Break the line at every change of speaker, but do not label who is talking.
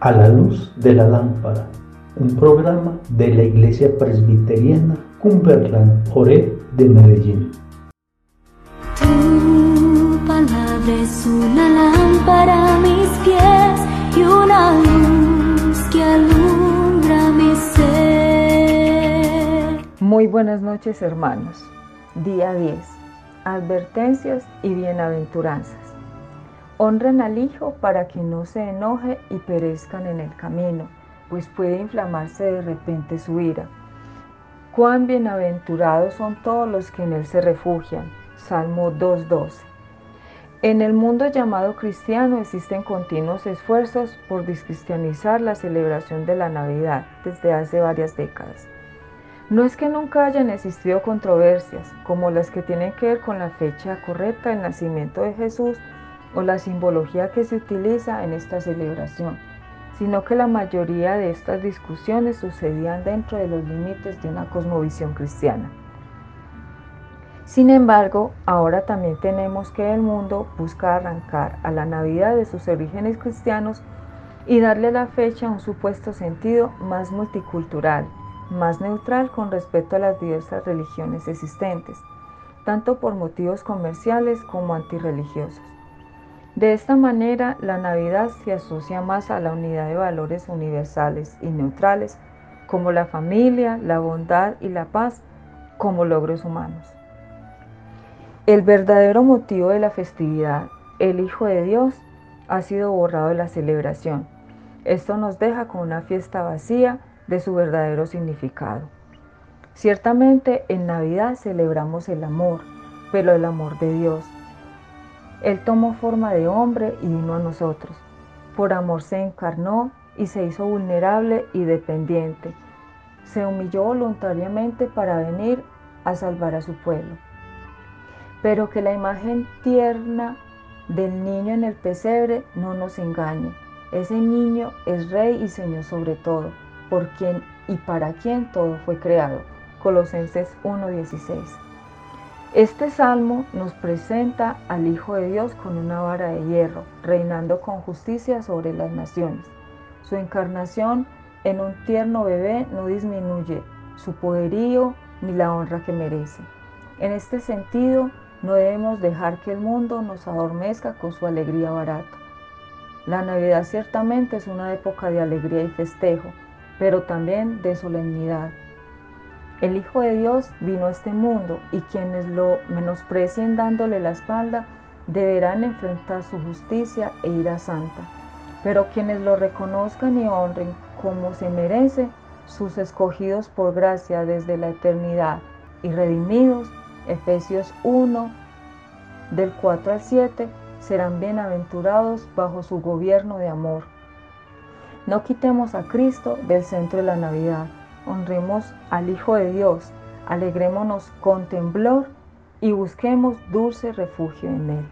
A la luz de la lámpara, un programa de la Iglesia Presbiteriana Cumberland Ore de Medellín.
Tu palabra es una lámpara a mis pies y una luz que alumbra mi ser.
Muy buenas noches hermanos. Día 10. Advertencias y bienaventuranzas. Honren al Hijo para que no se enoje y perezcan en el camino, pues puede inflamarse de repente su ira. Cuán bienaventurados son todos los que en Él se refugian. Salmo 2.12. En el mundo llamado cristiano existen continuos esfuerzos por discristianizar la celebración de la Navidad desde hace varias décadas. No es que nunca hayan existido controversias como las que tienen que ver con la fecha correcta del nacimiento de Jesús o la simbología que se utiliza en esta celebración, sino que la mayoría de estas discusiones sucedían dentro de los límites de una cosmovisión cristiana. Sin embargo, ahora también tenemos que el mundo busca arrancar a la Navidad de sus orígenes cristianos y darle a la fecha un supuesto sentido más multicultural, más neutral con respecto a las diversas religiones existentes, tanto por motivos comerciales como antirreligiosos. De esta manera, la Navidad se asocia más a la unidad de valores universales y neutrales, como la familia, la bondad y la paz, como logros humanos. El verdadero motivo de la festividad, el Hijo de Dios, ha sido borrado de la celebración. Esto nos deja con una fiesta vacía de su verdadero significado. Ciertamente en Navidad celebramos el amor, pero el amor de Dios, él tomó forma de hombre y vino a nosotros. Por amor se encarnó y se hizo vulnerable y dependiente. Se humilló voluntariamente para venir a salvar a su pueblo. Pero que la imagen tierna del niño en el pesebre no nos engañe. Ese niño es rey y señor sobre todo, por quien y para quien todo fue creado. Colosenses 1:16. Este salmo nos presenta al Hijo de Dios con una vara de hierro, reinando con justicia sobre las naciones. Su encarnación en un tierno bebé no disminuye su poderío ni la honra que merece. En este sentido, no debemos dejar que el mundo nos adormezca con su alegría barata. La Navidad ciertamente es una época de alegría y festejo, pero también de solemnidad el Hijo de Dios vino a este mundo y quienes lo menosprecien dándole la espalda deberán enfrentar su justicia e ira santa. Pero quienes lo reconozcan y honren como se merece, sus escogidos por gracia desde la eternidad y redimidos, Efesios 1, del 4 al 7, serán bienaventurados bajo su gobierno de amor. No quitemos a Cristo del centro de la Navidad honremos al Hijo de Dios, alegrémonos con temblor y busquemos dulce refugio en Él.